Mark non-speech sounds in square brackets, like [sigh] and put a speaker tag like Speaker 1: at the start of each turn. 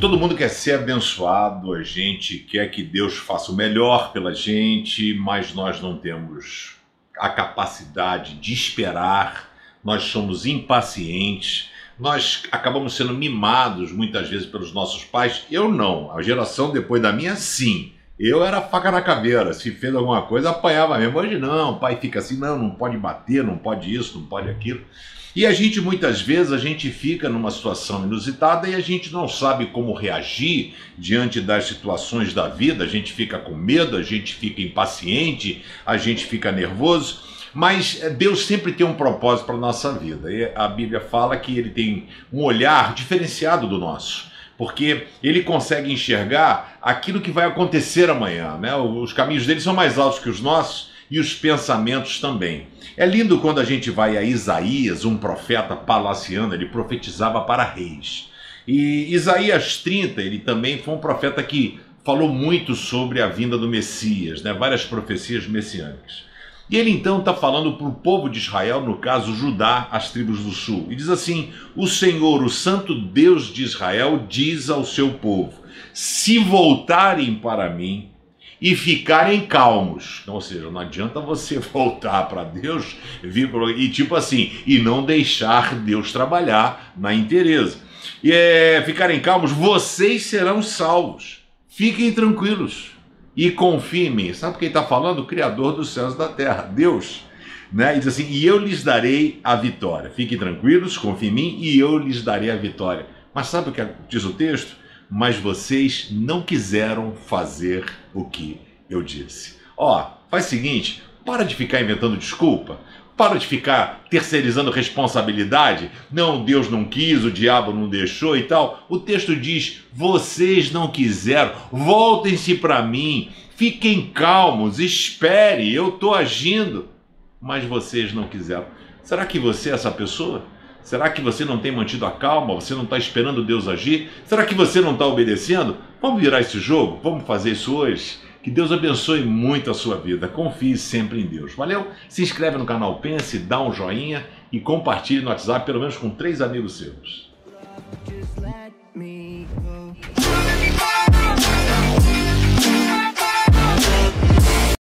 Speaker 1: Todo mundo quer ser abençoado, a gente quer que Deus faça o melhor pela gente, mas nós não temos a capacidade de esperar, nós somos impacientes, nós acabamos sendo mimados muitas vezes pelos nossos pais. Eu não, a geração depois da minha, sim. Eu era faca na caveira, se fez alguma coisa, apanhava mesmo. Hoje não, o pai fica assim, não, não pode bater, não pode isso, não pode aquilo. E a gente muitas vezes a gente fica numa situação inusitada e a gente não sabe como reagir diante das situações da vida, a gente fica com medo, a gente fica impaciente, a gente fica nervoso. Mas Deus sempre tem um propósito para a nossa vida. E a Bíblia fala que ele tem um olhar diferenciado do nosso porque ele consegue enxergar aquilo que vai acontecer amanhã. Né? Os caminhos dele são mais altos que os nossos e os pensamentos também. É lindo quando a gente vai a Isaías, um profeta palaciano, ele profetizava para reis. E Isaías 30, ele também foi um profeta que falou muito sobre a vinda do Messias, né? várias profecias messiânicas. E ele então está falando para o povo de Israel, no caso Judá, as tribos do sul. E diz assim: O Senhor, o Santo Deus de Israel, diz ao seu povo: Se voltarem para mim e ficarem calmos, ou seja, não adianta você [laughs] voltar para Deus e tipo assim, e não deixar Deus trabalhar na inteireza. E é, ficarem calmos, vocês serão salvos. Fiquem tranquilos e confie em mim. Sabe quem está falando? O Criador dos céus e da terra, Deus. Né? E diz assim: E eu lhes darei a vitória. Fiquem tranquilos, confiem em mim e eu lhes darei a vitória. Mas sabe o que diz o texto? Mas vocês não quiseram fazer o que eu disse. Ó, faz o seguinte: para de ficar inventando desculpa. Para de ficar terceirizando responsabilidade. Não, Deus não quis, o diabo não deixou e tal. O texto diz: vocês não quiseram, voltem-se para mim, fiquem calmos, espere, eu estou agindo. Mas vocês não quiseram. Será que você é essa pessoa? Será que você não tem mantido a calma? Você não está esperando Deus agir? Será que você não está obedecendo? Vamos virar esse jogo? Vamos fazer isso hoje? Que Deus abençoe muito a sua vida. Confie sempre em Deus. Valeu? Se inscreve no canal Pense, dá um joinha e compartilhe no WhatsApp pelo menos com três amigos seus.